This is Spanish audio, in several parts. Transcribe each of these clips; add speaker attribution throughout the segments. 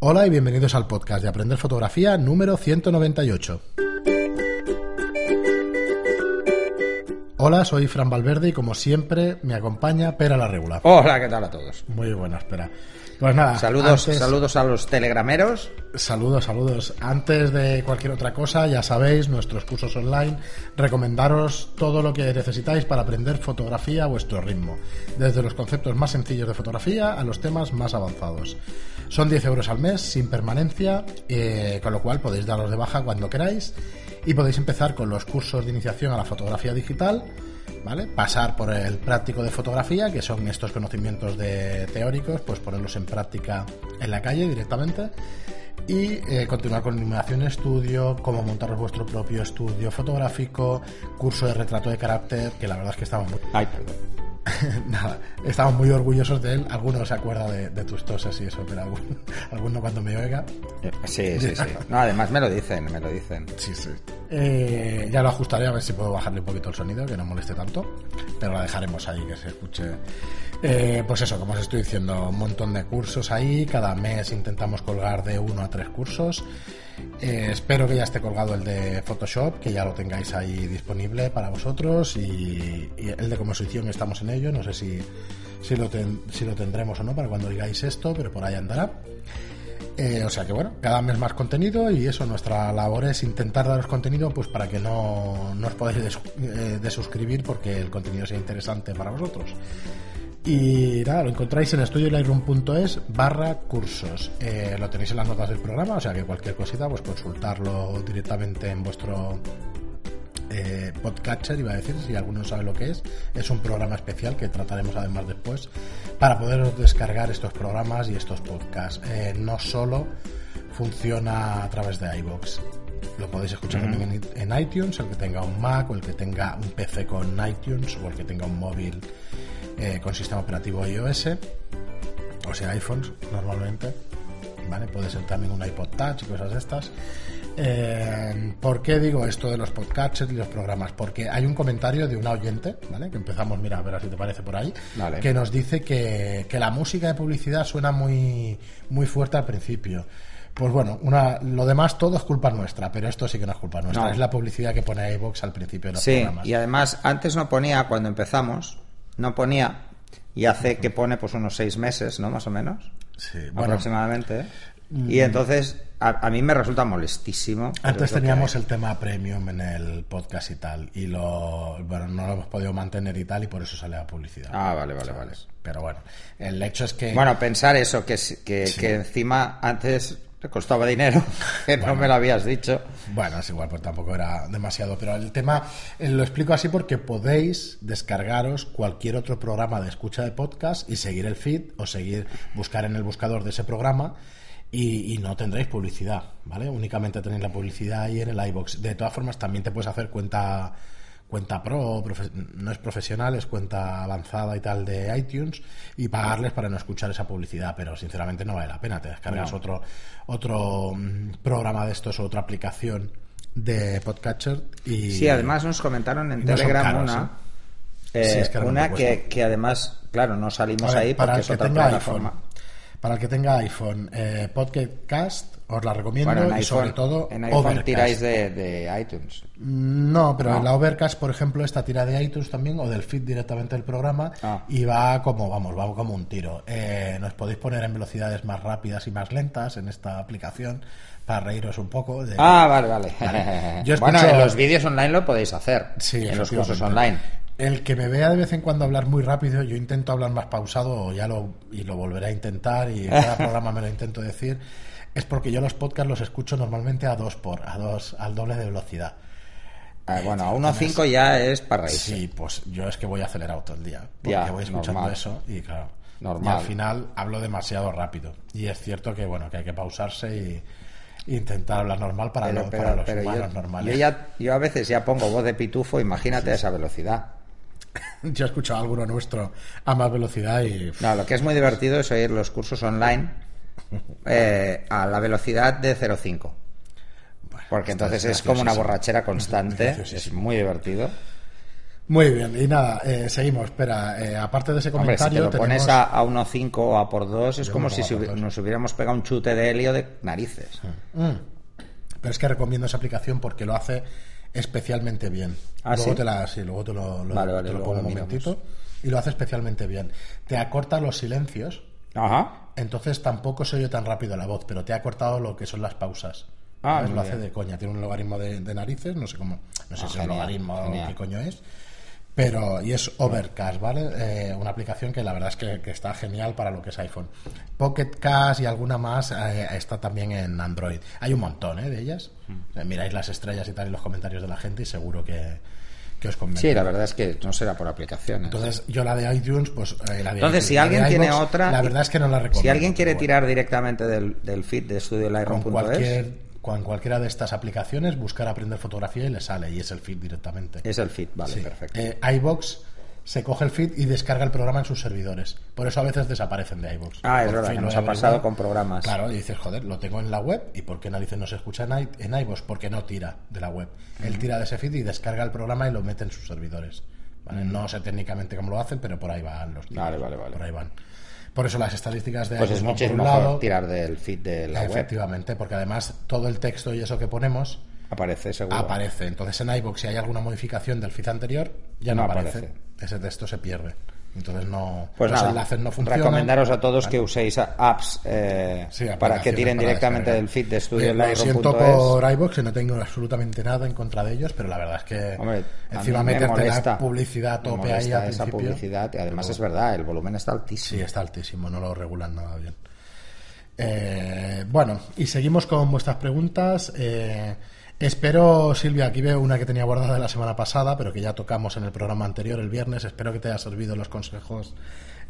Speaker 1: Hola y bienvenidos al podcast de Aprender Fotografía número 198. Hola, soy Fran Valverde y como siempre me acompaña Pera la Regular.
Speaker 2: Hola, ¿qué tal a todos?
Speaker 1: Muy buena, espera. Pues nada,
Speaker 2: Saludos,
Speaker 1: antes-
Speaker 2: saludos a los telegrameros.
Speaker 1: Saludos, saludos. Antes de cualquier otra cosa, ya sabéis, nuestros cursos online, recomendaros todo lo que necesitáis para aprender fotografía a vuestro ritmo, desde los conceptos más sencillos de fotografía a los temas más avanzados. Son 10 euros al mes, sin permanencia, eh, con lo cual podéis daros de baja cuando queráis y podéis empezar con los cursos de iniciación a la fotografía digital, ¿vale? Pasar por el práctico de fotografía, que son estos conocimientos de teóricos, pues ponerlos en práctica en la calle directamente y eh, continuar con iluminación estudio, cómo montaros vuestro propio estudio fotográfico, curso de retrato de carácter, que la verdad es que estamos muy. nada, estamos muy orgullosos de él. Alguno se acuerda de, de tus toses y eso, pero alguno, alguno cuando me oiga,
Speaker 2: Sí, sí, sí. No, además me lo dicen, me lo dicen.
Speaker 1: sí, sí. Eh, ya lo ajustaré a ver si puedo bajarle un poquito el sonido, que no moleste tanto, pero la dejaremos ahí, que se escuche. Eh, pues eso, como os estoy diciendo, un montón de cursos ahí. Cada mes intentamos colgar de uno a tres cursos. Eh, espero que ya esté colgado el de Photoshop, que ya lo tengáis ahí disponible para vosotros. Y, el de composición estamos en ello. No sé si, si, lo si lo tendremos o no para cuando digáis esto, pero por ahí andará. Eh, o sea que bueno, cada mes más contenido y eso, nuestra labor es intentar daros contenido pues para que no, no os podáis eh, desuscribir porque el contenido sea interesante para vosotros. Y nada, lo encontráis en estudiolightroom.es barra cursos. Eh, lo tenéis en las notas del programa, o sea que cualquier cosita, pues consultarlo directamente en vuestro eh, podcatcher, iba a decir, si alguno no sabe lo que es. Es un programa especial que trataremos además después para poderos descargar estos programas y estos podcasts. Eh, no solo funciona a través de iBox. Lo podéis escuchar también en, en iTunes, el que tenga un Mac o el que tenga un PC con iTunes o el que tenga un móvil eh, con sistema operativo iOS, o sea, iPhones normalmente. ¿Vale? Puede ser también un iPod Touch y cosas de estas. Eh, ¿Por qué digo esto de los podcatchers y los programas? Porque hay un comentario de una oyente, ¿vale? Que empezamos, mira, a ver si te parece por ahí, que nos dice que, que la música de publicidad suena muy, muy fuerte al principio. Pues bueno, una, lo demás todo es culpa nuestra, pero esto sí que no es culpa nuestra.
Speaker 2: No.
Speaker 1: Es la publicidad que pone iVoox al principio de los
Speaker 2: Sí,
Speaker 1: programas.
Speaker 2: y además antes no ponía, cuando empezamos, no ponía, y hace que pone pues unos seis meses, ¿no? Más o menos,
Speaker 1: Sí, bueno, Mm.
Speaker 2: Y entonces a, a mí me resulta molestísimo.
Speaker 1: Antes
Speaker 2: que
Speaker 1: teníamos el tema premium en el podcast y tal, y lo, bueno, no lo hemos podido mantener y tal, y por eso sale la publicidad.
Speaker 2: Ah, vale, vale, vale.
Speaker 1: Pero bueno, el hecho es que...
Speaker 2: Bueno, pensar eso, que, que,
Speaker 1: Sí.
Speaker 2: que encima antes te costaba dinero, que no me lo habías dicho.
Speaker 1: Bueno, es igual, pues tampoco era demasiado. Pero el tema eh, lo explico así porque podéis descargaros cualquier otro programa de escucha de podcast y seguir el feed o seguir, buscar en el buscador de ese programa y, y no tendréis publicidad, ¿vale? Únicamente tenéis la publicidad ahí en el iBox. De todas formas, también te puedes hacer cuenta cuenta pro, profe- no es profesional, es cuenta avanzada y tal de iTunes y pagarles para no escuchar esa publicidad, pero sinceramente no vale la pena, te descargas
Speaker 2: No.
Speaker 1: otro otro mm, programa de estos o otra aplicación de podcatcher y
Speaker 2: Sí, además nos comentaron en
Speaker 1: no
Speaker 2: Telegram
Speaker 1: caros,
Speaker 2: una,
Speaker 1: ¿eh?
Speaker 2: eh,
Speaker 1: Sí, es que
Speaker 2: una que, que además, claro, no salimos
Speaker 1: ver,
Speaker 2: ahí
Speaker 1: para
Speaker 2: porque
Speaker 1: el
Speaker 2: es
Speaker 1: que
Speaker 2: otra
Speaker 1: tenga
Speaker 2: plataforma.
Speaker 1: iPhone para el que tenga iPhone eh, Podcast os la recomiendo
Speaker 2: Bueno,
Speaker 1: y sobre todo
Speaker 2: en iPhone
Speaker 1: Overcast.
Speaker 2: tiráis de, de iTunes.
Speaker 1: No, pero
Speaker 2: No.
Speaker 1: en la Overcast, por ejemplo, esta tira de iTunes también o del feed directamente del programa
Speaker 2: Ah.
Speaker 1: y va como, vamos, va como un tiro. Eh, nos podéis poner en velocidades más rápidas y más lentas en esta aplicación para reíros un poco. De...
Speaker 2: Ah, vale, vale.
Speaker 1: Yo escucho-
Speaker 2: Bueno, en los vídeos online lo podéis hacer.
Speaker 1: Sí,
Speaker 2: en los cursos online.
Speaker 1: El que me vea de vez en cuando hablar muy rápido, yo intento hablar más pausado ya lo, y lo volveré a intentar y en cada programa me lo intento decir, es porque yo los podcasts los escucho normalmente a dos por, a dos, al doble de velocidad.
Speaker 2: Ah, bueno, a 1.5 ya es para reírse.
Speaker 1: Sí, pues yo es que voy acelerado todo el día. Porque
Speaker 2: Ya,
Speaker 1: voy escuchando
Speaker 2: normal.
Speaker 1: eso y claro.
Speaker 2: Normal.
Speaker 1: Y al final hablo demasiado rápido. Y es cierto que bueno, que hay que pausarse y intentar hablar normal para,
Speaker 2: Pero,
Speaker 1: lo-
Speaker 2: pero-
Speaker 1: para los
Speaker 2: pero
Speaker 1: humanos
Speaker 2: yo,
Speaker 1: normales.
Speaker 2: yo ya, yo a veces ya pongo voz de pitufo, imagínate a esa velocidad.
Speaker 1: Yo he escuchado a alguno nuestro a más velocidad y
Speaker 2: No, lo que es muy divertido es oír los cursos online eh, a la velocidad de 0.5. Porque
Speaker 1: esto
Speaker 2: entonces
Speaker 1: es
Speaker 2: como una borrachera constante, es muy divertido.
Speaker 1: Muy bien, y nada, eh, seguimos. Espera, eh, aparte de ese
Speaker 2: Hombre, si te
Speaker 1: comentario,
Speaker 2: lo pones a, a 1.5 o a por 2 es
Speaker 1: Yo
Speaker 2: como si nos hubiéramos pegado un chute de helio de narices.
Speaker 1: Mm. Pero es que recomiendo esa aplicación porque lo hace especialmente bien.
Speaker 2: ¿Ah,
Speaker 1: luego
Speaker 2: sí?
Speaker 1: te la, sí, luego te lo, lo-
Speaker 2: Vale, vale,
Speaker 1: te lo
Speaker 2: luego
Speaker 1: pongo un
Speaker 2: miramos.
Speaker 1: momentito. Y lo hace especialmente bien. Te acorta los silencios,
Speaker 2: Ajá.
Speaker 1: entonces tampoco se oye tan rápido la voz, pero te ha cortado lo que son las pausas.
Speaker 2: Ah,
Speaker 1: lo hace de coña. Tiene un logaritmo de, de narices, no sé cómo, no sé
Speaker 2: Ah,
Speaker 1: si es
Speaker 2: genial,
Speaker 1: logaritmo o qué coño es. Pero, y es Overcast, ¿vale? Eh, una aplicación que la verdad es que, que está genial para lo que es iPhone. Pocket Cast y alguna más eh, está también en Android. Hay un montón ¿eh? de ellas.
Speaker 2: Mm.
Speaker 1: Eh, miráis las estrellas y tal y los comentarios de la gente y seguro que, que os convence.
Speaker 2: Sí, la verdad es que no será por aplicaciones.
Speaker 1: Entonces, yo la de iTunes, pues eh, la de
Speaker 2: Entonces,
Speaker 1: iTunes,
Speaker 2: si alguien tiene otra.
Speaker 1: La verdad es que no la recomiendo.
Speaker 2: Si alguien quiere tirar directamente del, del feed de
Speaker 1: con
Speaker 2: estudioliron.es,
Speaker 1: cualquier con cualquiera de estas aplicaciones buscar aprender fotografía y le sale y es el feed directamente.
Speaker 2: es el feed, vale,
Speaker 1: Sí.
Speaker 2: perfecto.
Speaker 1: Eh, iVoox se coge el feed y descarga el programa en sus servidores. Por eso a veces desaparecen de iVoox.
Speaker 2: Ah, es verdad, que nos ha pasado con programas.
Speaker 1: Claro, y dices, joder, lo tengo en la web y ¿por qué narices no se escucha en, i- en iVoox? Porque no tira de la web. Él tira de ese feed y descarga el programa y lo mete en sus servidores. ¿vale? No sé técnicamente cómo lo hacen, pero por ahí van los tiros.
Speaker 2: Vale, vale, vale.
Speaker 1: Por ahí van. Por eso las estadísticas de
Speaker 2: Pues es mucho mejor
Speaker 1: lado,
Speaker 2: tirar del feed de la web.
Speaker 1: Efectivamente, porque además todo el texto y eso que ponemos
Speaker 2: Aparece seguro.
Speaker 1: aparece. Entonces en iVoox si hay alguna modificación del feed anterior, ya no,
Speaker 2: No
Speaker 1: aparece.
Speaker 2: aparece.
Speaker 1: Ese texto se pierde. Entonces no
Speaker 2: Pues
Speaker 1: los
Speaker 2: nada,
Speaker 1: enlaces no funcionan.
Speaker 2: recomendaros a todos que uséis apps eh,
Speaker 1: Sí,
Speaker 2: para que tiren
Speaker 1: para
Speaker 2: directamente del feed de
Speaker 1: Eh, Lo siento por iVoox que no tengo absolutamente nada en contra de ellos, pero la verdad es que
Speaker 2: Hombre,
Speaker 1: encima
Speaker 2: me
Speaker 1: meterte
Speaker 2: molesta,
Speaker 1: la publicidad a tope ahí al
Speaker 2: esa
Speaker 1: principio.
Speaker 2: publicidad y además
Speaker 1: Pero
Speaker 2: es verdad, el volumen está altísimo.
Speaker 1: Sí, está altísimo, no lo regulan nada bien. Eh, bueno, y seguimos con vuestras preguntas. Eh, espero, Silvia, aquí veo una que tenía guardada de la semana pasada, pero que ya tocamos en el programa anterior, el viernes. Espero que te haya servido los consejos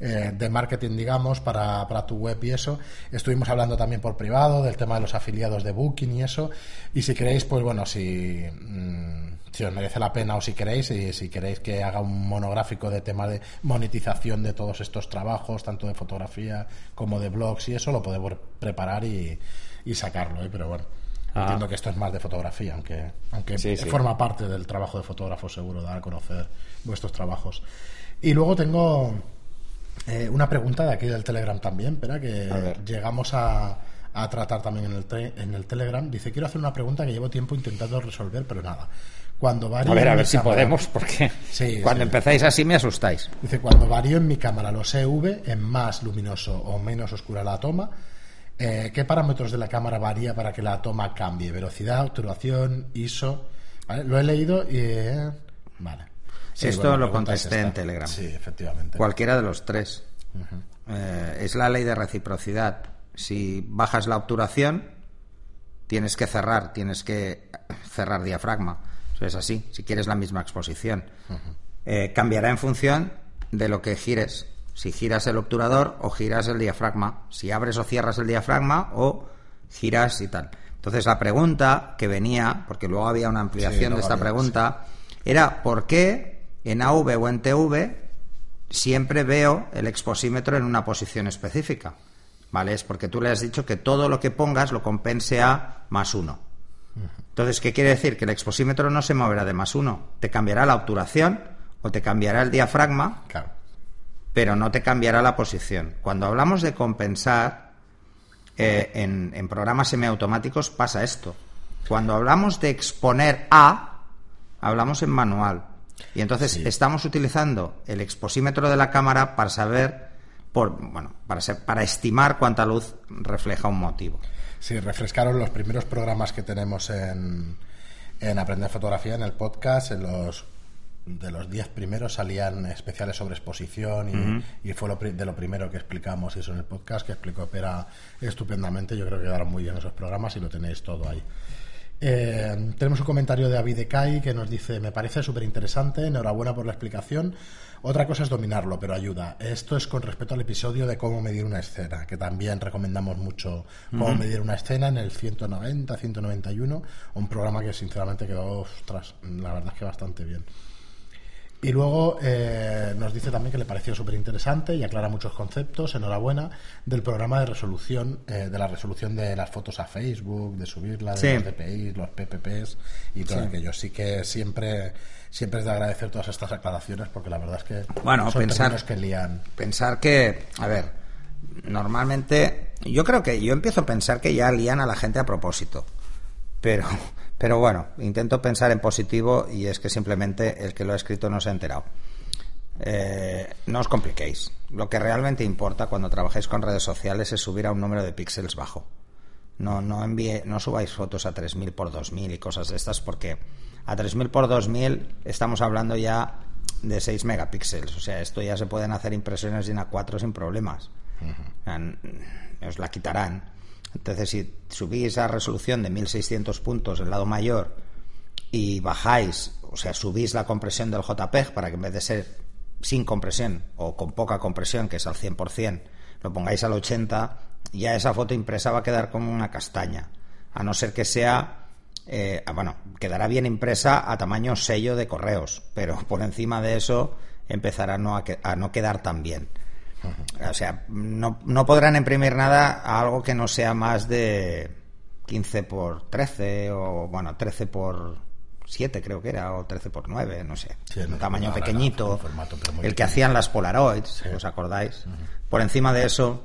Speaker 1: eh, de marketing, digamos, para, para tu web y eso. Estuvimos hablando también por privado del tema de los afiliados de Booking y eso. Y si queréis, pues bueno, si, mm, si os merece la pena o si queréis, y si queréis que haga un monográfico de tema de monetización de todos estos trabajos, tanto de fotografía como de blogs y eso, lo podemos preparar y, y sacarlo, ¿eh? pero bueno.
Speaker 2: Ah.
Speaker 1: Entiendo que esto es más de fotografía, aunque, aunque
Speaker 2: Sí, sí.
Speaker 1: forma parte del trabajo de fotógrafo seguro, dar a conocer vuestros trabajos. Y luego tengo eh, una pregunta de aquí del Telegram también, espera, que
Speaker 2: A
Speaker 1: llegamos a, a tratar también en el, en el Telegram. Dice, quiero hacer una pregunta que llevo tiempo intentando resolver, pero nada. Cuando varío
Speaker 2: A ver, a ver si
Speaker 1: cámara-
Speaker 2: podemos, porque
Speaker 1: Sí,
Speaker 2: cuando
Speaker 1: sí.
Speaker 2: empezáis así me asustáis.
Speaker 1: Dice, cuando varío en mi cámara los EV en más luminoso o menos oscura la toma, eh, ¿qué parámetros de la cámara varía para que la toma cambie? Velocidad, obturación, ISO. ¿Vale? Lo he leído y... eh, vale.
Speaker 2: Esto lo contesté en. Telegram.
Speaker 1: Sí, efectivamente.
Speaker 2: Cualquiera de los tres. Eh, es la ley de reciprocidad. Si bajas la obturación, tienes que cerrar, tienes que cerrar diafragma. Eso es así, si quieres la misma exposición. Eh, cambiará en función de lo que gires. Si giras el obturador o giras el diafragma. Si abres o cierras el diafragma o giras y tal. Entonces la pregunta que venía, porque luego había una ampliación
Speaker 1: Sí,
Speaker 2: de esta
Speaker 1: había,
Speaker 2: pregunta, era ¿por qué en AV o en TV siempre veo el exposímetro en una posición específica. ¿Vale? Es porque tú le has dicho que todo lo que pongas lo compense a más uno. Entonces, ¿qué quiere decir? Que el exposímetro no se moverá de más uno. Te cambiará la obturación o te cambiará el diafragma,
Speaker 1: Claro.
Speaker 2: Pero no te cambiará la posición. Cuando hablamos de compensar, eh, en, en programas semiautomáticos pasa esto. Cuando hablamos de exponer a, hablamos en manual. Y entonces
Speaker 1: Sí.
Speaker 2: estamos utilizando el exposímetro de la cámara para saber, por, bueno, para, ser- para estimar cuánta luz refleja un motivo.
Speaker 1: Sí, refrescaros los primeros programas que tenemos en, en Aprender Fotografía, en el podcast, en los de los 10 primeros salían especiales sobre exposición y, y fue lo de lo primero que explicamos eso en el podcast, que explicó Pera estupendamente. Yo creo que quedaron muy bien esos programas y lo tenéis todo ahí. Eh, tenemos un comentario de David de Kai que nos dice: Me parece súper interesante, enhorabuena por la explicación. Otra cosa es dominarlo, pero ayuda. Esto es con respecto al episodio de cómo medir una escena, que también recomendamos mucho cómo medir una escena en el 190, 191, un programa que sinceramente quedó, ostras, la verdad es que bastante bien. Y luego eh, nos dice también que le pareció súper interesante y aclara muchos conceptos, enhorabuena, del programa de resolución, eh, de la resolución de las fotos a Facebook, de subirlas, de los DPIs, los PPPs y todo
Speaker 2: Sí.
Speaker 1: aquello. Sí que siempre, siempre es de agradecer todas estas aclaraciones porque la verdad es que
Speaker 2: Bueno,
Speaker 1: son
Speaker 2: pensar-
Speaker 1: que lían.
Speaker 2: Pensar que, a ver, normalmente, yo creo que yo empiezo a pensar que ya lían a la gente a propósito. Pero, pero bueno, intento pensar en positivo y es que simplemente el que lo ha escrito no se ha enterado. Eh, no os compliquéis. Lo que realmente importa cuando trabajáis con redes sociales es subir a un número de píxeles bajo. No, no envíe, no subáis fotos a 3000 por 2000 y cosas de estas porque a 3000 por 2000 estamos hablando ya de 6 megapíxeles. O sea, esto ya se pueden hacer impresiones en A4 sin problemas. Os la quitarán. Entonces, si subís a resolución de 1600 puntos el lado mayor y bajáis, o sea, subís la compresión del JPEG para que en vez de ser sin compresión o con poca compresión, que es al 100%, lo pongáis al 80%, ya esa foto impresa va a quedar como una castaña. A no ser que sea, eh, ah, bueno, quedará bien impresa a tamaño sello de correos, pero por encima de eso empezará no, a que- a no quedar tan bien. O sea, no, no podrán imprimir nada a algo que no sea más de 15 por 13 o, bueno, 13 por 7 creo que era, o 13 por 9, no sé.
Speaker 1: Sí,
Speaker 2: un
Speaker 1: no,
Speaker 2: tamaño
Speaker 1: no,
Speaker 2: pequeñito.
Speaker 1: un formato,
Speaker 2: el que hacían las Polaroids, ¿os acordáis? Por encima de eso,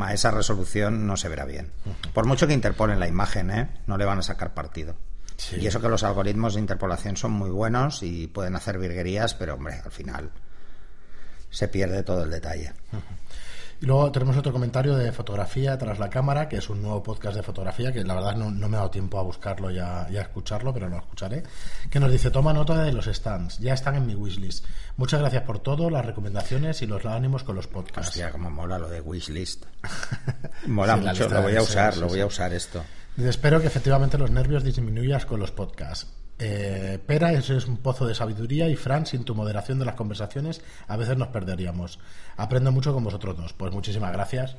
Speaker 2: a esa resolución no se verá bien. Por mucho que interpolen la imagen, ¿eh? no le van a sacar partido.
Speaker 1: Sí.
Speaker 2: Y eso que los algoritmos de interpolación son muy buenos y pueden hacer virguerías, pero hombre, al final se pierde todo el detalle.
Speaker 1: Y luego tenemos otro comentario de fotografía tras la cámara, que es un nuevo podcast de fotografía, que la verdad no, no me ha dado tiempo a buscarlo y a, y a escucharlo, pero lo escucharé. Que nos dice, toma nota de los stands, ya están en mi wishlist. Muchas gracias por todo, las recomendaciones y los ánimos con los podcasts.
Speaker 2: Hostia, como mola lo de wishlist. Mola
Speaker 1: Sí,
Speaker 2: mucho, lo voy a usar,
Speaker 1: sí,
Speaker 2: lo voy a usar esto.
Speaker 1: Espero que efectivamente los nervios disminuyas con los podcasts. Eh, Pera, eso es un pozo de sabiduría y Fran, sin tu moderación de las conversaciones, a veces nos perderíamos. Aprendo mucho con vosotros dos. Pues muchísimas gracias.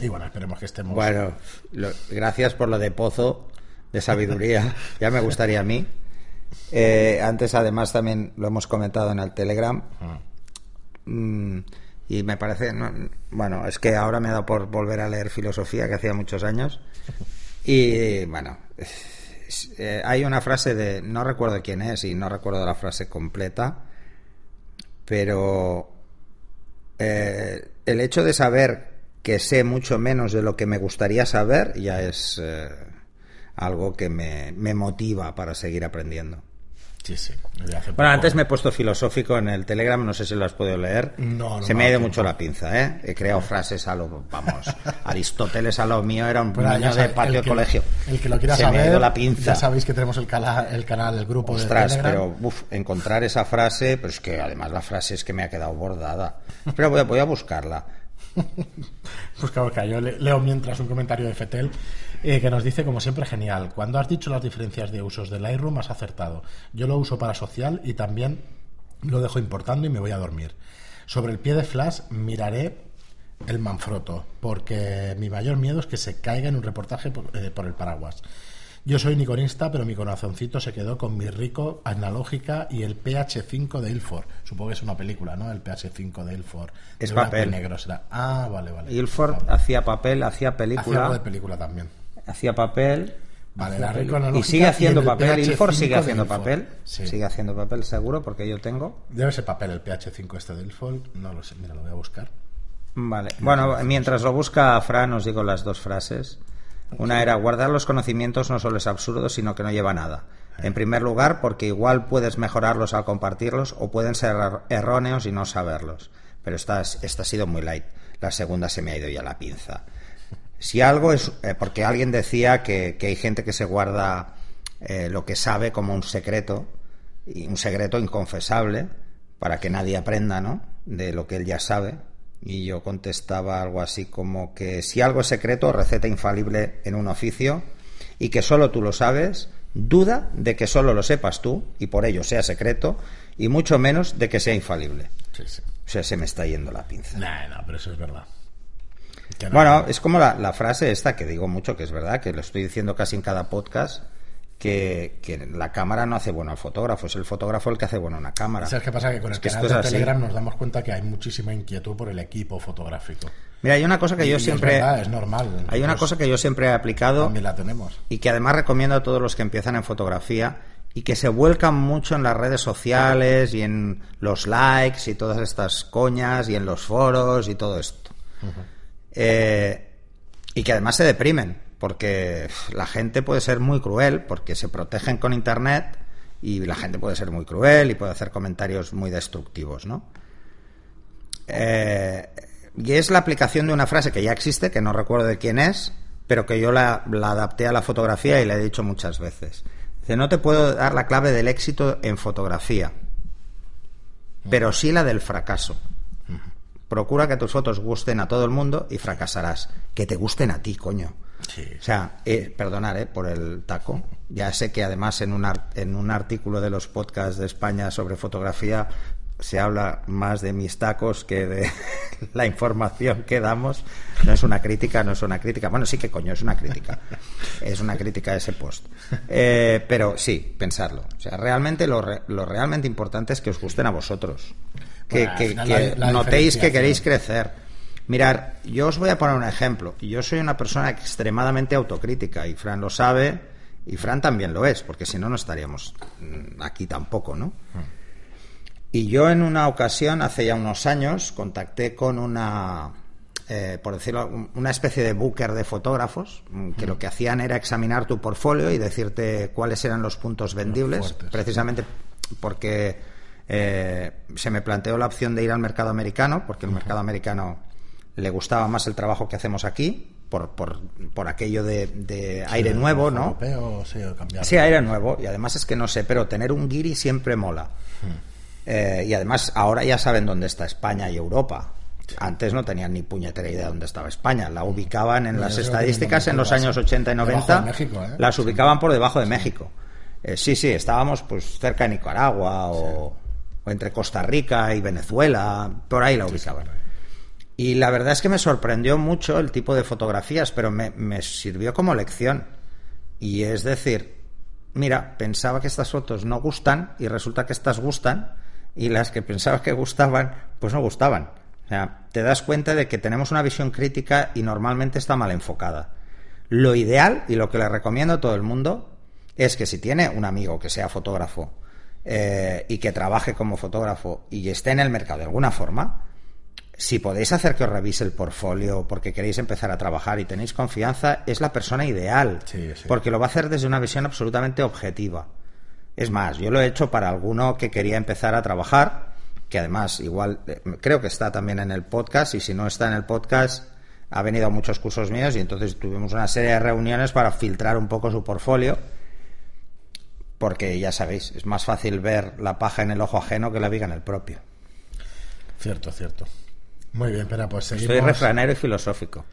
Speaker 1: Y bueno, esperemos que estemos.
Speaker 2: Bueno, lo- gracias por lo de pozo de sabiduría. ya me gustaría a mí. Eh, antes, además, también lo hemos comentado en el Telegram.
Speaker 1: Ah.
Speaker 2: Mm, y me parece, no- bueno, es que ahora me ha dado por volver a leer filosofía que hacía muchos años. Y bueno, eh, hay una frase de, no recuerdo quién es y no recuerdo la frase completa, pero eh, el hecho de saber que sé mucho menos de lo que me gustaría saber ya es eh, algo que me, me motiva para seguir aprendiendo.
Speaker 1: Sí, sí.
Speaker 2: Bueno,
Speaker 1: poco-
Speaker 2: antes me he puesto filosófico en el Telegram, no sé si lo has podido leer.
Speaker 1: No, no
Speaker 2: Se
Speaker 1: me ha
Speaker 2: ido mucho la pinza, ¿eh? He creado frases a lo, vamos, Aristóteles a lo mío era un
Speaker 1: Bueno,
Speaker 2: niño de patio
Speaker 1: que-
Speaker 2: colegio.
Speaker 1: El que lo quiera
Speaker 2: Se
Speaker 1: saber,
Speaker 2: me ha ido la pinza.
Speaker 1: ya sabéis que tenemos el, cala- el canal, el grupo
Speaker 2: Ostras,
Speaker 1: de
Speaker 2: pero
Speaker 1: Telegram.
Speaker 2: uf, encontrar esa frase, pues que además la frase es que me ha quedado bordada. Pero voy a, voy a buscarla.
Speaker 1: Pues claro, que yo le- leo mientras un comentario de Fetel eh, que nos dice, como siempre, genial. Cuando has dicho las diferencias de usos del Lightroom, has acertado. Yo lo uso para social y también lo dejo importando y me voy a dormir. Sobre el pie de Flash miraré el Manfrotto, porque mi mayor miedo es que se caiga en un reportaje por, eh, por el paraguas. Yo soy niconista, pero mi corazoncito se quedó con mi rico analógica y el PH5 de Ilford. Supongo que es una película, ¿no? El PH5 de Ilford.
Speaker 2: Es
Speaker 1: De y
Speaker 2: papel.
Speaker 1: negro será. Ah, vale, vale.
Speaker 2: Ilford hacía papel, hacía
Speaker 1: Hacía
Speaker 2: película,
Speaker 1: algo de película también.
Speaker 2: hacía papel.
Speaker 1: Vale,
Speaker 2: hacía
Speaker 1: la rico
Speaker 2: y
Speaker 1: analógica
Speaker 2: sigue haciendo
Speaker 1: y el
Speaker 2: papel.
Speaker 1: PH5
Speaker 2: Ilford sigue
Speaker 1: de
Speaker 2: haciendo
Speaker 1: Ilford.
Speaker 2: papel.
Speaker 1: Sí.
Speaker 2: Sigue haciendo papel, seguro, porque yo tengo.
Speaker 1: Debe ser papel el PH5 este del Ilford. No lo sé, mira, lo voy a buscar.
Speaker 2: Vale. Bueno, mientras lo busca Fran, os digo las dos frases. Una era, guardar los conocimientos no solo es absurdo, sino que no lleva nada. En primer lugar, porque igual puedes mejorarlos al compartirlos o pueden ser er- erróneos y no saberlos. Pero esta, es- esta ha sido muy light. La segunda se me ha ido ya la pinza. Si algo es... eh, porque alguien decía que, que hay gente que se guarda eh, lo que sabe como un secreto, y un secreto inconfesable, para que nadie aprenda, ¿no? De lo que él ya sabe. Y yo contestaba algo así como que si algo es secreto, receta infalible en un oficio, y que solo tú lo sabes, duda de que solo lo sepas tú, y por ello sea secreto, y mucho menos de que sea infalible.
Speaker 1: Sí, sí.
Speaker 2: O sea, se me está yendo la pinza.
Speaker 1: Nah, no, pero eso es verdad. No.
Speaker 2: Bueno, es como la, la frase esta que digo mucho, que es verdad, que lo estoy diciendo casi en cada podcast, que, que la cámara no hace bueno al fotógrafo, es el fotógrafo el que hace bueno una cámara.
Speaker 1: ¿Sabes qué pasa? Que con el
Speaker 2: que
Speaker 1: canal de
Speaker 2: es así.
Speaker 1: Telegram nos damos cuenta que hay muchísima inquietud por el equipo fotográfico.
Speaker 2: Mira, hay una cosa que
Speaker 1: Y
Speaker 2: yo
Speaker 1: es
Speaker 2: siempre...
Speaker 1: verdad, es normal.
Speaker 2: Hay una
Speaker 1: Nosotros
Speaker 2: cosa que yo siempre he aplicado
Speaker 1: También la tenemos.
Speaker 2: y que además recomiendo a todos los que empiezan en fotografía y que se vuelcan mucho en las redes sociales y en los likes y todas estas coñas y en los foros y todo esto. Eh, y que además se deprimen, porque la gente puede ser muy cruel, porque se protegen con Internet y la gente puede ser muy cruel y puede hacer comentarios muy destructivos, ¿no? Eh, y es la aplicación de una frase que ya existe, que no recuerdo de quién es, pero que yo la, la adapté a la fotografía y la he dicho muchas veces. Dice, no te puedo dar la clave del éxito en fotografía, pero sí la del fracaso. Procura que tus fotos gusten a todo el mundo y fracasarás. Que te gusten a ti, coño.
Speaker 1: Sí.
Speaker 2: O sea, eh, perdonar eh, por el taco. Ya sé que además en un, en un artículo de los podcasts de España sobre fotografía se habla más de mis tacos que de la información que damos. No es una crítica, no es una crítica. Bueno, sí que coño, es una crítica. Es una crítica ese post. Eh, pero sí, pensarlo. O sea, realmente lo, re- lo realmente importante es que os gusten a vosotros. Que,
Speaker 1: Bueno, al
Speaker 2: que- que
Speaker 1: la- la
Speaker 2: notéis que queréis crecer. Mirar, yo os voy a poner un ejemplo. Yo soy una persona extremadamente autocrítica y Fran lo sabe y Fran también lo es, porque si no, no estaríamos mm, aquí tampoco, ¿no? Y yo en una ocasión, hace ya unos años, contacté con una, eh, por decirlo, un- una especie de booker de fotógrafos, mm, que lo que hacían era examinar tu portfolio y decirte cuáles eran los puntos vendibles,
Speaker 1: fuertes.
Speaker 2: precisamente porque eh, se me planteó la opción de ir al mercado americano, porque el mercado americano le gustaba más el trabajo que hacemos aquí, por, por, por aquello de, de aire nuevo, ¿no?
Speaker 1: Europeo, sí.
Speaker 2: Sí, aire nuevo. Y además es que no sé, pero tener un guiri siempre mola. Eh, y además ahora ya saben dónde está España y Europa. Antes no tenían ni puñetera idea dónde estaba España. La ubicaban en las estadísticas en los años
Speaker 1: curvas,
Speaker 2: 80 y
Speaker 1: debajo
Speaker 2: 90.
Speaker 1: de México, ¿eh?
Speaker 2: Las ubicaban por debajo de México. Eh, sí, sí, estábamos pues cerca de Nicaragua o, o entre Costa Rica y Venezuela. Por ahí la ubicaban. Y la verdad es que me sorprendió mucho el tipo de fotografías, pero me, me sirvió como lección. Y es decir, mira, pensaba que estas fotos no gustan y resulta que estas gustan y las que pensaba que gustaban, pues no gustaban. O sea, te das cuenta de que tenemos una visión crítica y normalmente está mal enfocada. Lo ideal y lo que le recomiendo a todo el mundo es que si tiene un amigo que sea fotógrafo eh, y que trabaje como fotógrafo y esté en el mercado de alguna forma, si podéis hacer que os revise el portfolio porque queréis empezar a trabajar y tenéis confianza, es la persona ideal.
Speaker 1: Sí, sí.
Speaker 2: Porque lo va a hacer desde una visión absolutamente objetiva. Es más, yo lo he hecho para alguno que quería empezar a trabajar, que además igual eh, creo que está también en el podcast y si no está en el podcast ha venido a muchos cursos míos y entonces tuvimos una serie de reuniones para filtrar un poco su portfolio porque ya sabéis, es más fácil ver la paja en el ojo ajeno que la viga en el propio.
Speaker 1: Cierto, cierto. Muy bien, espera, pues seguimos.
Speaker 2: Soy refranero y filosófico.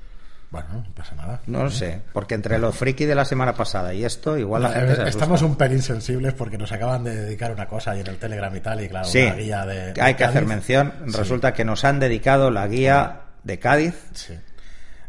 Speaker 1: Bueno, no pasa nada.
Speaker 2: No lo sé, porque entre lo friki de la semana pasada y esto, igual la gente se asusta.
Speaker 1: Estamos un pelín sensibles porque nos acaban de dedicar una cosa ahí en el Telegram y tal, y claro,
Speaker 2: Sí,
Speaker 1: una guía de. de
Speaker 2: hay que hacer mención.
Speaker 1: Sí,
Speaker 2: Resulta que nos han dedicado la guía de Cádiz,
Speaker 1: Sí.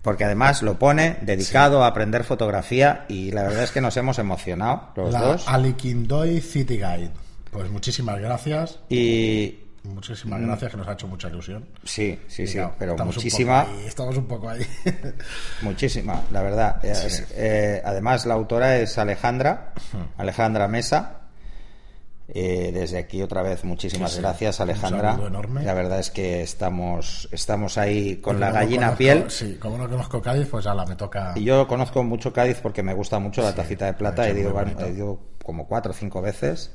Speaker 2: porque además lo pone dedicado a aprender fotografía y la verdad es que nos hemos emocionado los
Speaker 1: La
Speaker 2: dos.
Speaker 1: Aliquindoy City Guide. Pues muchísimas gracias.
Speaker 2: Y
Speaker 1: Muchísimas gracias, que nos ha hecho mucha ilusión.
Speaker 2: sí, sí,
Speaker 1: Y
Speaker 2: sí,
Speaker 1: claro,
Speaker 2: pero
Speaker 1: estamos un
Speaker 2: muchísima,
Speaker 1: poco ahí, estamos un poco ahí.
Speaker 2: muchísima, la verdad. Es- eh, además, la autora es Alejandra, Alejandra Mesa. Eh, desde aquí otra vez muchísimas
Speaker 1: Sí, sí.
Speaker 2: gracias
Speaker 1: Un
Speaker 2: Alejandra.
Speaker 1: saludo enorme.
Speaker 2: La verdad es que estamos estamos ahí con la gallina
Speaker 1: conozco-
Speaker 2: piel.
Speaker 1: Sí, como no conozco Cádiz, pues ala, me toca.
Speaker 2: Y yo conozco mucho Cádiz porque me gusta mucho la
Speaker 1: Sí,
Speaker 2: tacita de plata. He ido, he ido como cuatro o cinco veces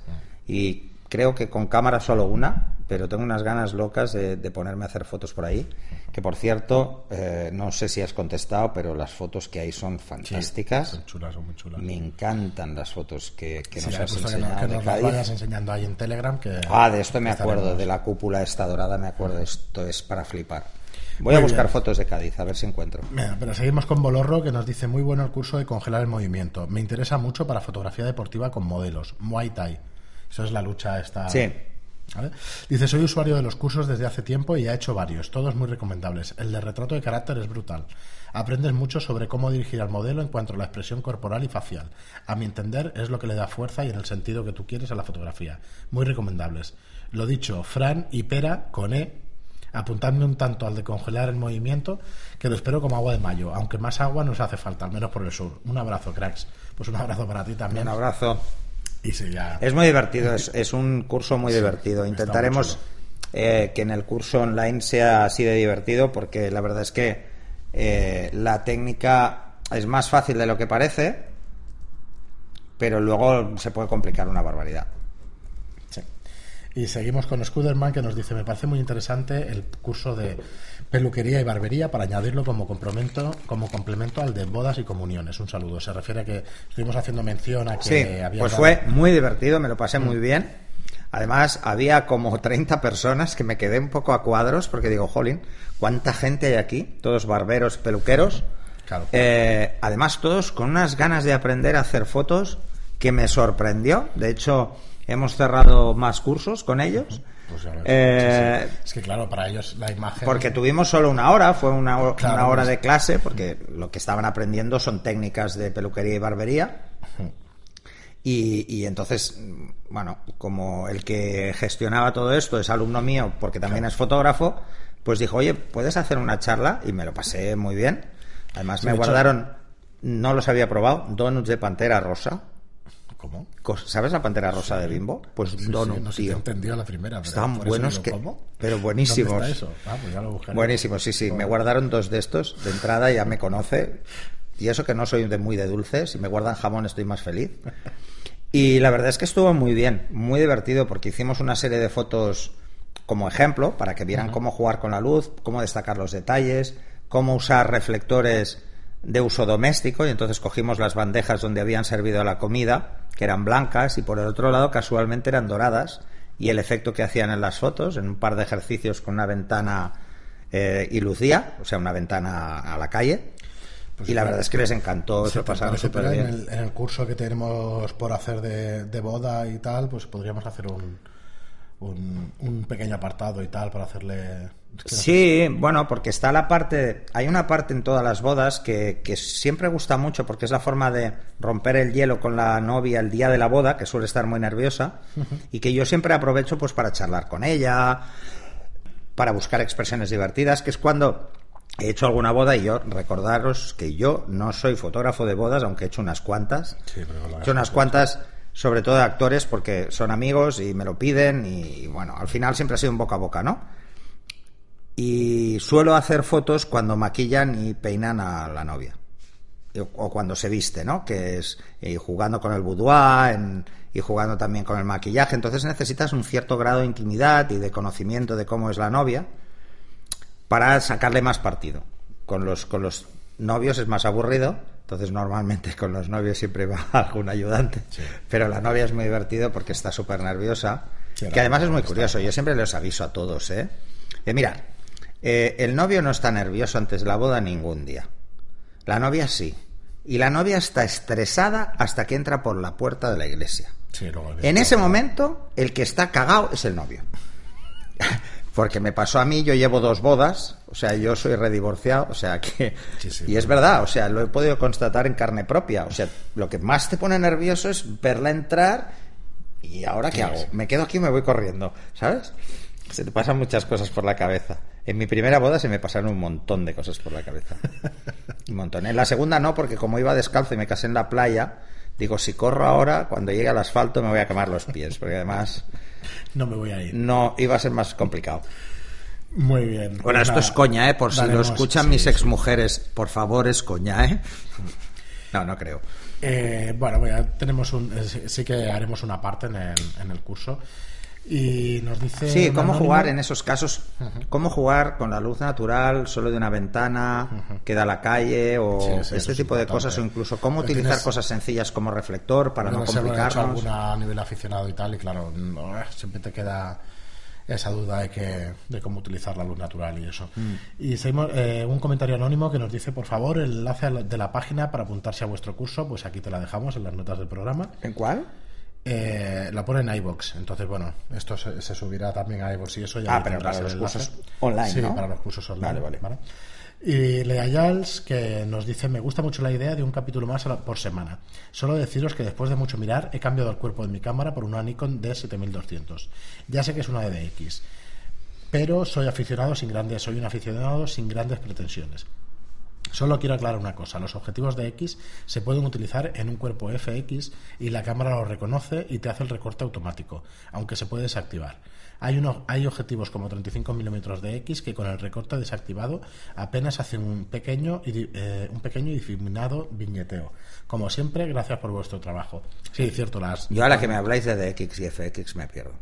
Speaker 2: y creo que con cámara solo una, pero tengo unas ganas locas de, de ponerme a hacer fotos por ahí. Que por cierto, eh, no sé si has contestado, pero las fotos que hay son
Speaker 1: Sí,
Speaker 2: fantásticas.
Speaker 1: Son chulas, son muy chulas.
Speaker 2: Me encantan las fotos que, que
Speaker 1: Sí,
Speaker 2: nos has
Speaker 1: que,
Speaker 2: enseñado
Speaker 1: que nos las
Speaker 2: Cádiz.
Speaker 1: vayas enseñando ahí en Telegram. Que,
Speaker 2: Ah, de esto me
Speaker 1: que
Speaker 2: acuerdo,
Speaker 1: estaremos.
Speaker 2: de la cúpula esta dorada, me acuerdo. Esto es para flipar. Voy a buscar
Speaker 1: bien.
Speaker 2: fotos de Cádiz, a ver si encuentro.
Speaker 1: Mira, pero seguimos con Bolorro que nos dice muy bueno el curso de congelar el movimiento. Me interesa mucho para fotografía deportiva con modelos. Muay Thai. Eso es la lucha esta.
Speaker 2: Sí.
Speaker 1: ¿Vale? Dice, soy usuario de los cursos desde hace tiempo y he hecho varios, todos muy recomendables. El de retrato de carácter es brutal. Aprendes mucho sobre cómo dirigir al modelo en cuanto a la expresión corporal y facial. A mi entender, es lo que le da fuerza y en el sentido que tú quieres a la fotografía. Muy recomendables. Lo dicho, Fran y Pera con E, apuntadme un tanto al de congelar el movimiento, que lo espero como agua de mayo, aunque más agua nos hace falta, al menos por el sur. Un abrazo, cracks. Pues un abrazo para ti también.
Speaker 2: Un abrazo.
Speaker 1: Y sí, ya.
Speaker 2: Es muy divertido, es, es un curso muy divertido. Intentaremos eh, que en el curso online sea así de divertido porque la verdad es que eh, la técnica es más fácil de lo que parece, pero luego se puede complicar una barbaridad.
Speaker 1: Sí. Y seguimos con Scuderman que nos dice, me parece muy interesante el curso de peluquería y barbería para añadirlo como complemento, como complemento al de bodas y comuniones. Un saludo. Se refiere a que estuvimos haciendo mención a que
Speaker 2: Sí,
Speaker 1: había
Speaker 2: pues
Speaker 1: dado-
Speaker 2: fue muy divertido, me lo pasé muy bien. Además, había como 30 personas que me quedé un poco a cuadros porque digo, jolín, ¿cuánta gente hay aquí? Todos barberos, peluqueros.
Speaker 1: Claro.
Speaker 2: Eh, además, todos con unas ganas de aprender a hacer fotos que me sorprendió. De hecho, hemos cerrado más cursos con ellos.
Speaker 1: Pues ya.
Speaker 2: Eh,
Speaker 1: Sí, sí. Es que claro, para ellos la imagen...
Speaker 2: Porque tuvimos solo una hora, fue una, ho-
Speaker 1: Claro,
Speaker 2: una hora
Speaker 1: pues-
Speaker 2: de clase, porque lo que estaban aprendiendo son técnicas de peluquería y barbería. Y, y entonces, bueno, como el que gestionaba todo esto es alumno mío, porque también es fotógrafo, pues dijo, oye, ¿puedes hacer una charla? Y me lo pasé muy bien. Además,
Speaker 1: Sí,
Speaker 2: me
Speaker 1: hecho-
Speaker 2: guardaron, no los había probado, donuts de pantera rosa.
Speaker 1: ¿Cómo?
Speaker 2: ¿Sabes la pantera rosa de Bimbo? Pues
Speaker 1: Sí, sí, no sé si
Speaker 2: tío.
Speaker 1: la primera. pero eso
Speaker 2: buenos pero buenísimos.
Speaker 1: ¿Dónde está eso? Ah, pues ya lo buscaré.
Speaker 2: Buenísimo, sí, sí. Me guardaron dos de estos de entrada, ya me conoce. Y eso que no soy de muy de dulces, si me guardan jamón estoy más feliz. Y la verdad es que estuvo muy bien, muy divertido, porque hicimos una serie de fotos como ejemplo, para que vieran cómo jugar con la luz, cómo destacar los detalles, cómo usar reflectores de uso doméstico, y entonces cogimos las bandejas donde habían servido la comida, que eran blancas, y por el otro lado casualmente eran doradas, y el efecto que hacían en las fotos, en un par de ejercicios con una ventana eh, y lucía, o sea, una ventana a la calle,
Speaker 1: Pues
Speaker 2: y la verdad es que les encantó, se
Speaker 1: Sí,
Speaker 2: lo pasaron súper bien.
Speaker 1: En el, en el curso que tenemos por hacer de, de boda y tal, pues podríamos hacer un, un, un pequeño apartado y tal para hacerle...
Speaker 2: Sí, bueno, porque está la parte, hay una parte en todas las bodas que, que siempre gusta mucho porque es la forma de romper el hielo con la novia el día de la boda, que suele estar muy nerviosa, y que yo siempre aprovecho pues para charlar con ella, para buscar expresiones divertidas, que es cuando he hecho alguna boda y yo recordaros que yo no soy fotógrafo de bodas, aunque he hecho unas cuantas.
Speaker 1: Sí, pero la-
Speaker 2: He hecho unas cuantas, sobre todo de actores, porque son amigos y me lo piden y bueno, al final siempre ha sido un boca a boca, ¿no? Y suelo hacer fotos cuando maquillan y peinan a la novia. O cuando se viste, ¿no? Que es eh, jugando con el boudoir en- y jugando también con el maquillaje. Entonces necesitas un cierto grado de intimidad y de conocimiento de cómo es la novia para sacarle más partido. Con los, con los novios es más aburrido, entonces normalmente con los novios siempre va algún ayudante,
Speaker 1: Sí.
Speaker 2: pero la novia es muy divertido porque está súper nerviosa,
Speaker 1: Sí,
Speaker 2: que además es muy curioso, yo siempre les aviso a todos, ¿eh? Eh, mira, eh, el novio no está nervioso antes de la boda ningún día, la novia sí, y la novia está estresada hasta que entra por la puerta de la iglesia.
Speaker 1: Sí,
Speaker 2: En ese momento, el que está cagado es el novio. Porque me pasó a mí, yo llevo dos bodas, o sea, yo soy redivorciado, o sea que...
Speaker 1: Sí, sí.
Speaker 2: y es verdad, o sea, lo he podido constatar en carne propia. O sea, lo que más te pone nervioso es verla entrar y ahora qué hago? Me quedo aquí o me voy corriendo, ¿sabes? Se te pasan muchas cosas por la cabeza. En mi primera boda se me pasaron un montón de cosas por la cabeza. Un montón. En la segunda no, porque como iba descalzo y me casé en la playa, digo, si corro ahora, cuando llegue al asfalto me voy a quemar los pies, porque además
Speaker 1: No me voy a ir.
Speaker 2: no iba a ser más complicado.
Speaker 1: Muy bien.
Speaker 2: Bueno,
Speaker 1: Pues
Speaker 2: esto
Speaker 1: nada,
Speaker 2: es coña, ¿eh? Por si
Speaker 1: daremos-
Speaker 2: lo escuchan
Speaker 1: sí,
Speaker 2: mis
Speaker 1: sí.
Speaker 2: exmujeres, por favor, es coña, ¿eh? No, no creo.
Speaker 1: Eh, bueno, tenemos un, eh, sí- sí que haremos una parte en el, en el curso. Y nos dice.
Speaker 2: Sí, cómo jugar en esos casos, cómo jugar con la luz natural, solo de una ventana, que da a la calle, o
Speaker 1: Sí,
Speaker 2: este
Speaker 1: es
Speaker 2: tipo de cosas, o incluso cómo
Speaker 1: Pero
Speaker 2: utilizar
Speaker 1: tienes-
Speaker 2: cosas sencillas como reflector para no complicarnos.
Speaker 1: alguna a nivel aficionado y tal, y claro, no, siempre te queda esa duda de que de cómo utilizar la luz natural y eso.
Speaker 2: Mm.
Speaker 1: Y seguimos eh, un comentario anónimo que nos dice, por favor, el enlace de la página para apuntarse a vuestro curso, pues aquí te la dejamos en las notas del programa.
Speaker 2: ¿En cuál?
Speaker 1: Eh, la pone en iBox, entonces bueno, esto se, se subirá también a iBox y eso ya
Speaker 2: Ah, pero para los
Speaker 1: enlace.
Speaker 2: cursos online,
Speaker 1: Sí,
Speaker 2: ¿no?
Speaker 1: para los cursos online.
Speaker 2: Vale, vale.
Speaker 1: Y Lea Yals, que nos dice, me gusta mucho la idea de un capítulo más por semana. Solo deciros que después de mucho mirar he cambiado el cuerpo de mi cámara por una Nikon D7200. Ya sé que es una DX, pero soy aficionado sin grandes, soy un aficionado sin grandes pretensiones. Solo quiero aclarar una cosa, los objetivos de X se pueden utilizar en un cuerpo FX y la cámara lo reconoce y te hace el recorte automático, aunque se puede desactivar. Hay, uno- hay objetivos como 35 mm de X que con el recorte desactivado apenas hacen un pequeño eh, un pequeño y difuminado viñeteo. Como siempre, gracias por vuestro trabajo. Sí, cierto, las
Speaker 2: Yo a la que me habláis de DX y FX me pierdo.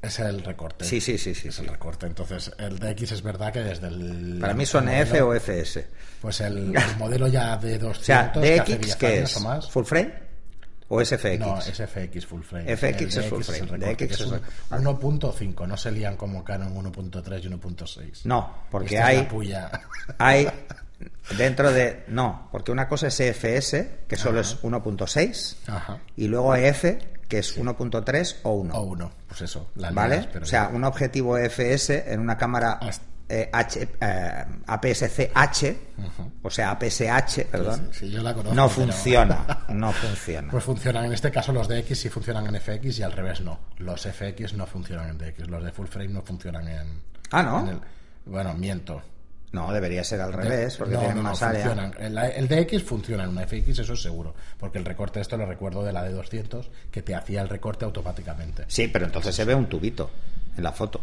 Speaker 1: Es el recorte.
Speaker 2: Sí, sí, sí, sí.
Speaker 1: Es
Speaker 2: sí.
Speaker 1: el recorte. Entonces, el DX es verdad que desde el
Speaker 2: Para mí son
Speaker 1: el
Speaker 2: F
Speaker 1: modelo-
Speaker 2: o FS.
Speaker 1: Pues el, el modelo ya de 200
Speaker 2: O sea,
Speaker 1: que
Speaker 2: DX
Speaker 1: 10
Speaker 2: ¿qué
Speaker 1: años
Speaker 2: es?
Speaker 1: o más.
Speaker 2: ¿Full frame? ¿O es FX?
Speaker 1: No, es FX full frame.
Speaker 2: FX es full frame,
Speaker 1: el recorte,
Speaker 2: DX
Speaker 1: que es
Speaker 2: es
Speaker 1: un-
Speaker 2: el-
Speaker 1: 1.5, no se lían como Canon 1.3 y 1.6.
Speaker 2: No, porque
Speaker 1: Esta es
Speaker 2: hay,
Speaker 1: la puya.
Speaker 2: hay dentro de... No, porque una cosa es EFS, que solo es 1.6,
Speaker 1: Ajá.
Speaker 2: y luego EF, que es 1.3 o 1.
Speaker 1: O uno, pues eso. la
Speaker 2: ¿Vale?
Speaker 1: pero
Speaker 2: o sea, un objetivo EFS en una cámara eh, H, eh, APS-C H, o sea, APS-H, perdón,
Speaker 1: sí, yo la conozco,
Speaker 2: no
Speaker 1: pero-
Speaker 2: funciona, no funciona.
Speaker 1: Pues funcionan, en este caso los DX sí funcionan en FX y al revés no. Los FX no funcionan en DX, los de full frame no funcionan en...
Speaker 2: Ah, ¿no?
Speaker 1: en el- bueno, miento.
Speaker 2: No, debería ser al revés, porque
Speaker 1: no,
Speaker 2: tiene
Speaker 1: no, no,
Speaker 2: más área.
Speaker 1: El, el DX funciona en una FX, eso es seguro. Porque el recorte, esto lo recuerdo de la de 200, que te hacía el recorte automáticamente.
Speaker 2: Sí, pero entonces se ve un tubito en la foto.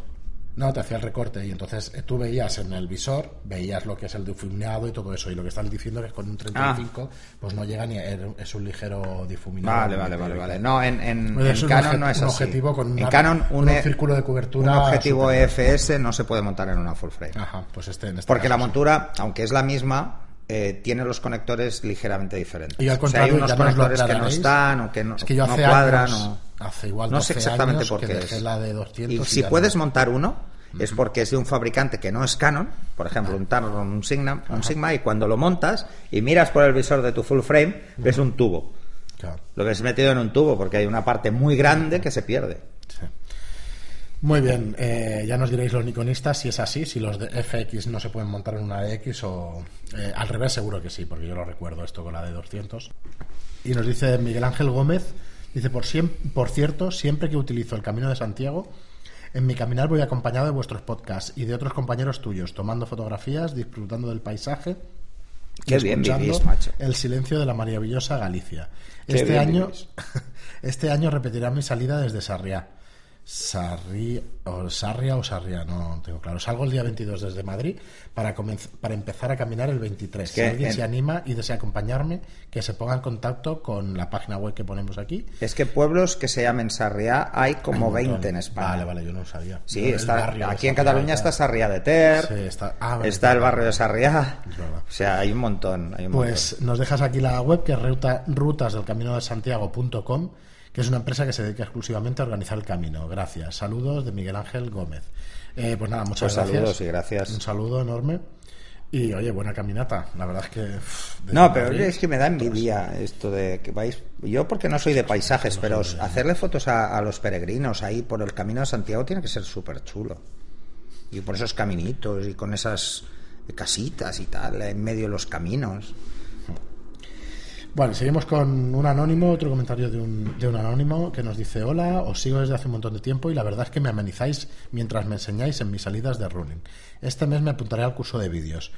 Speaker 1: No, te hacía el recorte y entonces eh, tú veías en el visor, veías lo que es el difuminado y todo eso. Y lo que están diciendo es que con un 35, pues no llega ni a, es un ligero difuminado.
Speaker 2: Ah. Vale, vale, vale, vale. No, en, en, en Canon no es así.
Speaker 1: objetivo con
Speaker 2: en Canon un, E-
Speaker 1: círculo de cobertura
Speaker 2: Un objetivo. EFS no se puede montar en una full frame.
Speaker 1: Ajá, pues este en este
Speaker 2: Porque la
Speaker 1: sí.
Speaker 2: montura, aunque es la misma, eh, tiene los conectores ligeramente diferentes.
Speaker 1: Y al
Speaker 2: o sea, hay
Speaker 1: contrario,
Speaker 2: unos conectores que no están o que no,
Speaker 1: Es que yo
Speaker 2: no cuadran.
Speaker 1: años,
Speaker 2: o-
Speaker 1: hace igual
Speaker 2: no sé
Speaker 1: 12
Speaker 2: exactamente
Speaker 1: años
Speaker 2: por
Speaker 1: que
Speaker 2: qué
Speaker 1: dejé
Speaker 2: es.
Speaker 1: la de 200
Speaker 2: y si puedes
Speaker 1: no.
Speaker 2: montar uno, es porque es de un fabricante que no es Canon, por ejemplo, un Tamron, un Sigma, un Sigma, y cuando lo montas y miras por el visor de tu full frame, ves un tubo.
Speaker 1: Claro.
Speaker 2: Lo ves metido en un tubo porque hay una parte muy grande que se pierde.
Speaker 1: Sí. Muy bien, eh, ya nos diréis los niconistas si es así, si los de FX no se pueden montar en una DX o eh, al revés seguro que sí, porque yo lo recuerdo esto con la de 200. Y nos dice Miguel Ángel Gómez, dice, por, cierto, siempre que utilizo el Camino de Santiago, en mi caminar voy acompañado de vuestros podcasts y de otros compañeros tuyos, tomando fotografías, disfrutando del paisaje. y
Speaker 2: Qué bien
Speaker 1: escuchando
Speaker 2: vivís, macho.
Speaker 1: El silencio de la maravillosa Galicia.
Speaker 2: Qué
Speaker 1: Este
Speaker 2: bien
Speaker 1: año,
Speaker 2: vivís.
Speaker 1: este año repetirá mi salida desde Sarriá. Sarri, o Sarria o Sarria, no tengo claro. Salgo el día 22 desde Madrid para, para empezar a caminar el 23.
Speaker 2: que
Speaker 1: si alguien
Speaker 2: en-
Speaker 1: se anima y desea acompañarme, que se ponga en contacto con la página web que ponemos aquí.
Speaker 2: Es que pueblos que se llamen Sarriá hay como
Speaker 1: Hay un
Speaker 2: 20
Speaker 1: montón.
Speaker 2: en España.
Speaker 1: Vale, vale, yo no lo sabía.
Speaker 2: Sí, está, aquí en Cataluña está Sarriá de Ter,
Speaker 1: Sí, está, ah, vale,
Speaker 2: está el barrio de
Speaker 1: verdad.
Speaker 2: O sea, hay un montón. Hay un
Speaker 1: Pues nos dejas aquí la web que es ruta, rutasdelcaminodesantiago.com, que es una empresa que se dedica exclusivamente a organizar el camino. Gracias. Saludos de Miguel Ángel Gómez. Eh, pues nada, muchas
Speaker 2: Pues
Speaker 1: gracias.
Speaker 2: saludos y gracias.
Speaker 1: Un saludo enorme. Y oye, buena caminata. La verdad es que.
Speaker 2: No, pero
Speaker 1: Madrid-
Speaker 2: es que me da envidia esto de que vais. Yo, porque no soy de paisajes, pero hacerle fotos a, a los peregrinos ahí por el camino de Santiago tiene que ser súper chulo. Y por esos caminitos y con esas casitas y tal, en medio de los caminos.
Speaker 1: Bueno, seguimos con un anónimo, otro comentario de un, de un anónimo que nos dice: Hola, os sigo desde hace un montón de tiempo y la verdad es que me amenizáis mientras me enseñáis en mis salidas de running. Este mes me apuntaré al curso de vídeos.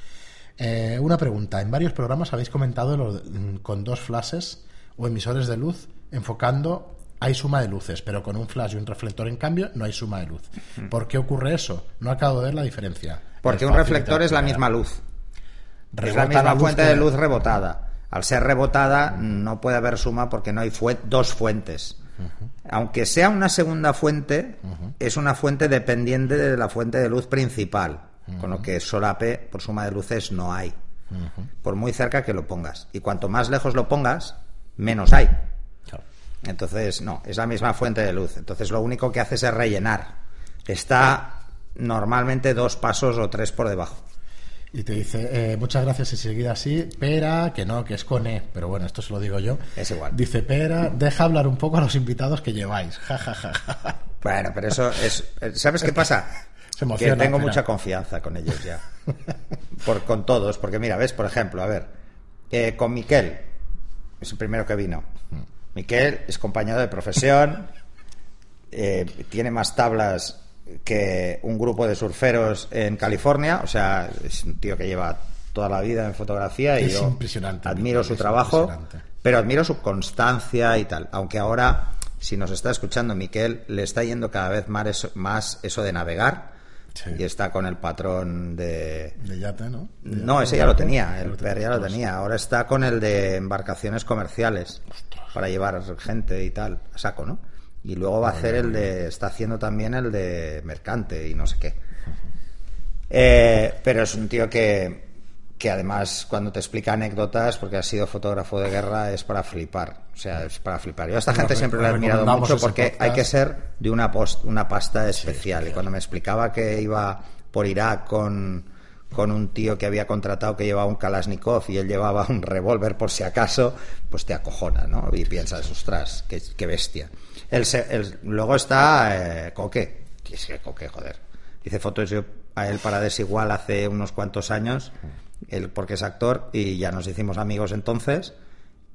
Speaker 1: Eh, una pregunta: en varios programas habéis comentado lo mm, con dos flashes o emisores de luz enfocando. Hay suma de luces, pero con un flash y un reflector, en cambio, no hay suma de luz. ¿Por qué ocurre eso? No acabo de ver la diferencia.
Speaker 2: Porque
Speaker 1: Es
Speaker 2: un reflector es la misma luz. es
Speaker 1: Rebota
Speaker 2: la misma
Speaker 1: la luz
Speaker 2: fuente
Speaker 1: que-
Speaker 2: de luz rebotada. Al ser rebotada no puede haber suma porque no hay dos fuentes. Aunque sea una segunda fuente, es una fuente dependiente de la fuente de luz principal, con lo que solape por suma de luces no hay. Por muy cerca que lo pongas. Y cuanto más lejos lo pongas, menos hay.
Speaker 1: Claro.
Speaker 2: Entonces, no, es la misma fuente de luz. Entonces, lo único que haces es rellenar. Está normalmente dos pasos o tres por debajo.
Speaker 1: Y te dice, eh, muchas gracias y seguida así, pera, que no, que es con E, pero bueno, esto se lo digo yo.
Speaker 2: Es igual.
Speaker 1: Dice, pera, deja hablar un poco a los invitados que lleváis. Ja, ja, ja, ja.
Speaker 2: Bueno, pero eso es. ¿Sabes qué pasa?
Speaker 1: Se emociona,
Speaker 2: que tengo mucha confianza con ellos ya. Por, con todos, porque mira, ves, por ejemplo, a ver, eh, con Miquel, es el primero que vino. Miquel es compañero de profesión, eh, tiene más tablas que un grupo de surferos en California, o sea, es un tío que lleva toda la vida en fotografía y
Speaker 1: Es
Speaker 2: yo
Speaker 1: impresionante,
Speaker 2: admiro su trabajo, pero admiro su constancia y tal, aunque ahora si nos está escuchando Miquel le está yendo cada vez más eso, más eso de navegar
Speaker 1: Sí.
Speaker 2: y está con el patrón de
Speaker 1: De yate, ¿no? De
Speaker 2: no, ese ya lo tenía, el PR ya lo tenía. Ahora está con el de embarcaciones comerciales para llevar gente y tal, a saco, ¿no? Y luego va a hacer el de, está haciendo también el de mercante y no sé qué. Eh, pero es un tío que, que además cuando te explica anécdotas, porque ha sido fotógrafo de guerra, es para flipar. O sea, es para flipar. Yo a esta gente
Speaker 1: re-
Speaker 2: siempre le he admirado mucho porque
Speaker 1: podcast.
Speaker 2: hay que ser de una, post- una pasta especial. y cuando me explicaba que iba por Irak con, con un tío que había contratado que llevaba un Kalashnikov y él llevaba un revólver por si acaso, pues te acojona, ¿no? Y piensas, ostras, qué, qué bestia. El, el- luego está eh, Coque. Es que Coque, joder. Hice fotos yo a él para Desigual hace unos cuantos años, él porque es actor, y ya nos hicimos amigos entonces.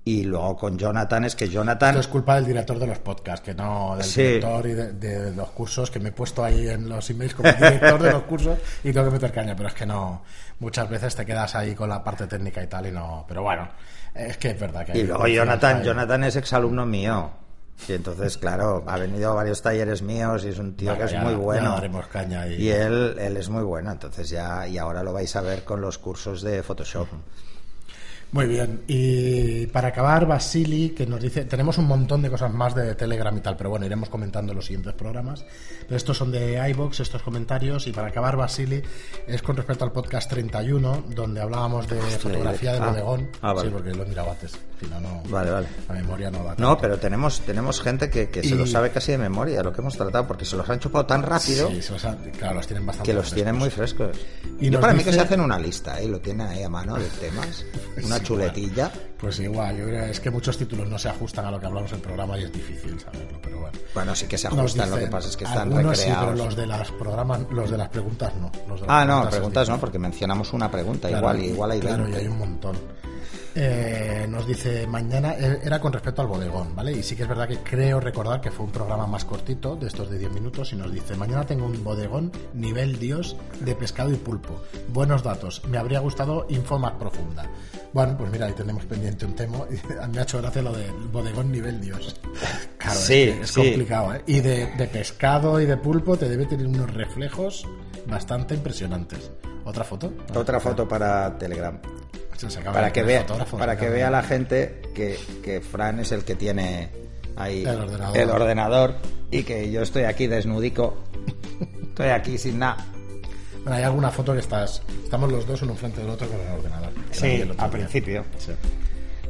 Speaker 2: Y luego con Jonathan, es que Jonathan...
Speaker 1: Esto es culpa del director de los podcasts, que no del
Speaker 2: Sí.
Speaker 1: director y de, de los cursos, que me he puesto ahí en los emails como director de los cursos y tengo que meter caña, pero es que no, muchas veces te quedas ahí con la parte técnica y tal y no, pero bueno, es que es verdad que... hay
Speaker 2: Y luego Jonathan. Jonathan es exalumno mío. Y entonces, claro, ha venido a varios talleres míos y es un tío que es muy bueno.
Speaker 1: caña y-
Speaker 2: Y él, él es muy bueno, entonces ya, y ahora lo vais a ver con los cursos de Photoshop.
Speaker 1: Muy bien, y para acabar, Basili, que nos dice, tenemos un montón de cosas más de Telegram y tal, pero bueno, iremos comentando en los siguientes programas. Pero estos son de iBox, estos comentarios, y para acabar, Basili, es con respecto al podcast 31, donde hablábamos de fotografía de
Speaker 2: ah,
Speaker 1: bodegón.
Speaker 2: ah, vale.
Speaker 1: Sí, porque lo he mirado antes, si no, no,
Speaker 2: Vale, vale.
Speaker 1: la memoria no da
Speaker 2: No,
Speaker 1: tanto.
Speaker 2: pero tenemos, tenemos gente que, que se
Speaker 1: Y-
Speaker 2: lo sabe casi de memoria, lo que hemos tratado, porque se los han chupado tan rápido
Speaker 1: Sí, se los ha- claro, los tienen bastante
Speaker 2: que los tienen muy
Speaker 1: frescos.
Speaker 2: frescos.
Speaker 1: Y
Speaker 2: Yo para mí que
Speaker 1: dice-
Speaker 2: se hacen una lista, ¿eh? lo tienen ahí a mano de temas, una Chuletilla.
Speaker 1: Pues igual, yo creo es que muchos títulos no se ajustan a lo que hablamos en el programa y es difícil saberlo, pero bueno.
Speaker 2: Bueno, sí que se ajustan, lo que
Speaker 1: dicen,
Speaker 2: pasa es que están
Speaker 1: sí,
Speaker 2: recreados.
Speaker 1: pero los de las programas, los de las preguntas no. Los de las
Speaker 2: Ah, no,
Speaker 1: es
Speaker 2: preguntas no, porque mencionamos una pregunta,
Speaker 1: Claro,
Speaker 2: igual, igual hay
Speaker 1: Claro,
Speaker 2: 20.
Speaker 1: y hay un montón. Eh, nos dice mañana, eh, era con respecto al bodegón, ¿vale? Y sí que es verdad que creo recordar que fue un programa más cortito, de estos de 10 minutos, y nos dice, mañana tengo un bodegón nivel Dios de pescado y pulpo. Buenos datos, me habría gustado info más profunda. Bueno, pues mira, ahí tenemos pendiente un tema. Me ha hecho gracia lo del bodegón nivel Dios. Claro,
Speaker 2: Sí,
Speaker 1: es, que es
Speaker 2: sí.
Speaker 1: complicado, ¿eh? Y de, de pescado y de pulpo te debe tener unos reflejos bastante impresionantes. ¿Otra foto?
Speaker 2: Otra foto para Telegram.
Speaker 1: Acaba
Speaker 2: Para que vea,
Speaker 1: fotógrafo,
Speaker 2: para que vea la gente que, que Fran es el que tiene ahí
Speaker 1: El ordenador.
Speaker 2: el ordenador y que yo estoy aquí desnudico. Estoy aquí sin nada.
Speaker 1: Bueno, hay alguna foto que estás. Estamos los dos uno enfrente del otro con el ordenador. otro
Speaker 2: al principio.
Speaker 1: Sí.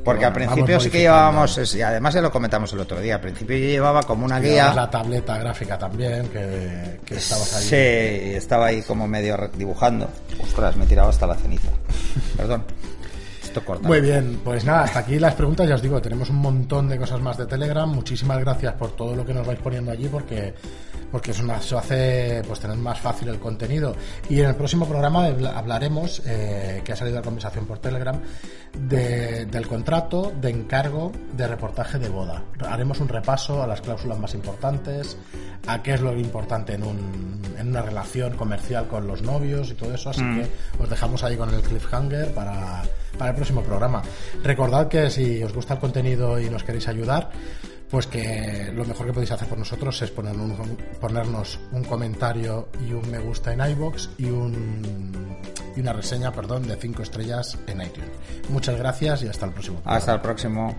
Speaker 2: Porque al principio sí que llevábamos, y además ya lo comentamos el otro día, al principio yo llevaba como una guía.
Speaker 1: la tableta gráfica también, que, que estabas ahí.
Speaker 2: Sí, estaba ahí como medio dibujando. Ostras, me he tirado hasta la ceniza. Perdón. Esto corta.
Speaker 1: Muy bien, pues nada, hasta aquí las preguntas, ya os digo, tenemos un montón de cosas más de Telegram. Muchísimas gracias por todo lo que nos vais poniendo allí, porque porque eso nos hace pues tener más fácil el contenido. Y en el próximo programa habla- hablaremos, eh, que ha salido la conversación por Telegram, de- del contrato de encargo de reportaje de boda. Haremos un repaso a las cláusulas más importantes, a qué es lo importante en, un- en una relación comercial con los novios y todo eso, así que os dejamos ahí con el cliffhanger para, para el próximo programa. Recordad que si os gusta el contenido y nos queréis ayudar, pues que lo mejor que podéis hacer por nosotros es poner un- ponernos un comentario y un me gusta en iBox y, un, y una reseña perdón, de 5 estrellas en iTunes. Muchas gracias y hasta el próximo.
Speaker 2: Hasta el próximo.